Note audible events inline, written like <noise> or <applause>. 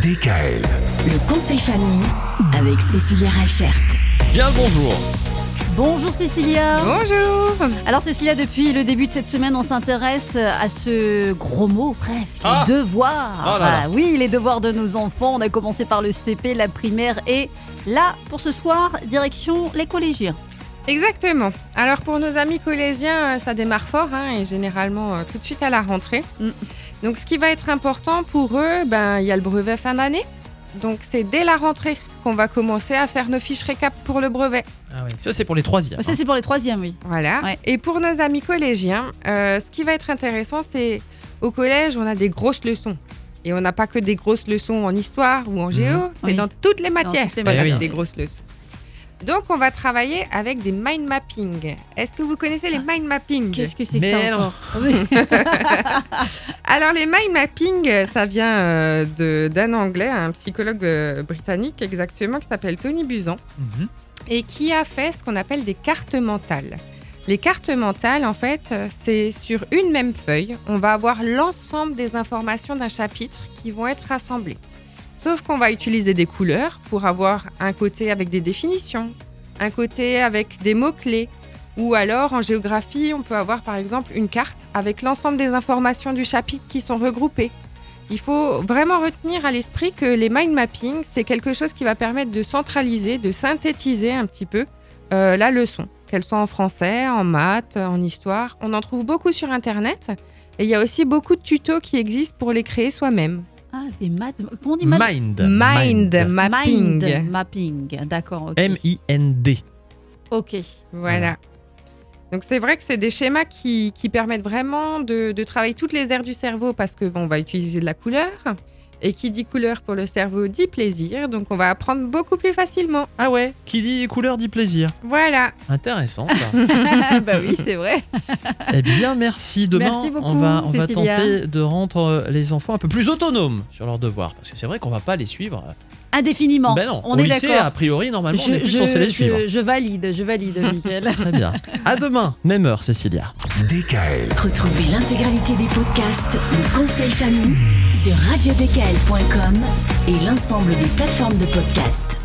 DKL. Le conseil famille avec Cécilia Rachert. Bien le bonjour. Bonjour Cécilia. Bonjour Alors Cécilia, depuis le début de cette semaine, on s'intéresse à ce gros mot presque, Ah. les devoirs. Oh là là. Ah oui, les devoirs de nos enfants. On a commencé par le CP, la primaire et là, pour ce soir, direction les collégiens. Exactement. Alors pour nos amis collégiens, euh, ça démarre fort hein, et généralement euh, tout de suite à la rentrée. Mm. Donc ce qui va être important pour eux, ben il y a le brevet fin d'année. Donc c'est dès la rentrée qu'on va commencer à faire nos fiches récap pour le brevet. Ah oui. Ça c'est pour les troisièmes. Ça, c'est pour les troisièmes, oui. Voilà. Ouais. Et pour nos amis collégiens, euh, ce qui va être intéressant, c'est au collège, on a des grosses leçons. Et on n'a pas que des grosses leçons en histoire ou en géo, c'est Oui. dans toutes les matières toutes les qu'on a matières. des grosses leçons. Donc on va travailler avec des mind mapping. Est-ce que vous connaissez les mind mapping? Qu'est-ce que c'est que Mais ça encore? <laughs> <laughs> Alors les mind mapping, euh, ça vient euh, d'un anglais, un psychologue euh, britannique exactement, qui s'appelle Tony Buzan. Mhm. et qui a fait ce qu'on appelle des cartes mentales. Les cartes mentales, en fait, c'est sur une même feuille, on va avoir l'ensemble des informations d'un chapitre qui vont être rassemblées. Sauf qu'on va utiliser des couleurs pour avoir un côté avec des définitions, un côté avec des mots-clés, ou alors en géographie, on peut avoir par exemple une carte avec l'ensemble des informations du chapitre qui sont regroupées. Il faut vraiment retenir à l'esprit que les mind mapping, c'est quelque chose qui va permettre de centraliser, de synthétiser un petit peu euh, la leçon, qu'elle soit en français, en maths, en histoire. On en trouve beaucoup sur Internet. Et il y a aussi beaucoup de tutos qui existent pour les créer soi-même. Ah, des maths. Comment on dit maths Mind. Mind, mapping. Mind mapping. D'accord. ok. M-I-N-D. Ok. Voilà. Donc c'est vrai que c'est des schémas qui, qui permettent vraiment de, de travailler toutes les aires du cerveau parce que bon, on va utiliser de la couleur. Et qui dit couleur pour le cerveau dit plaisir. Donc on va apprendre beaucoup plus facilement. Ah ouais. Qui dit couleur dit plaisir. Voilà. Intéressant ça. <laughs> bah oui, c'est vrai. eh bien merci. Demain Merci beaucoup, on va on va tenter de rendre euh, les enfants un peu plus autonomes sur leurs devoirs parce que c'est vrai qu'on va pas les suivre. Indéfiniment. Ben non. on Au est lycée d'accord. a priori normalement on est plus censé les suivre. je valide, je valide, <laughs> Mickaël. Très bien. À demain, même heure, Cécilia. DKL. Retrouvez l'intégralité des podcasts Le conseil famille sur radiodkl.com et l'ensemble des plateformes de podcasts.